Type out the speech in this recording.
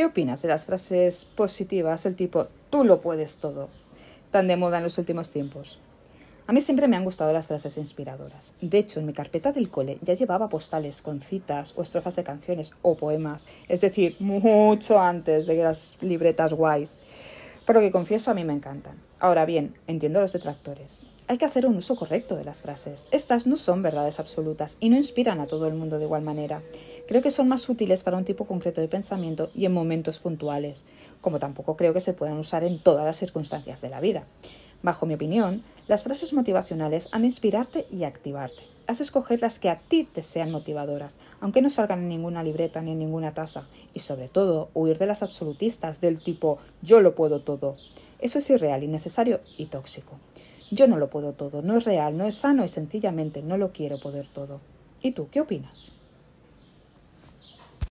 ¿Qué opinas de las frases positivas del tipo tú lo puedes todo, tan de moda en los últimos tiempos? A mí siempre me han gustado las frases inspiradoras. De hecho, en mi carpeta del cole ya llevaba postales con citas o estrofas de canciones o poemas, es decir, mucho antes de las libretas guays. Por lo que confieso, a mí me encantan. Ahora bien, entiendo los detractores. Hay que hacer un uso correcto de las frases. Estas no son verdades absolutas y no inspiran a todo el mundo de igual manera. Creo que son más útiles para un tipo concreto de pensamiento y en momentos puntuales, como tampoco creo que se puedan usar en todas las circunstancias de la vida. Bajo mi opinión, las frases motivacionales han de inspirarte y activarte. Has de escoger las que a ti te sean motivadoras, aunque no salgan en ninguna libreta ni en ninguna taza. Y sobre todo, huir de las absolutistas del tipo yo lo puedo todo. Eso es irreal, innecesario y tóxico. Yo no lo puedo todo, no es real, no es sano y sencillamente no lo quiero poder todo. ¿Y tú qué opinas?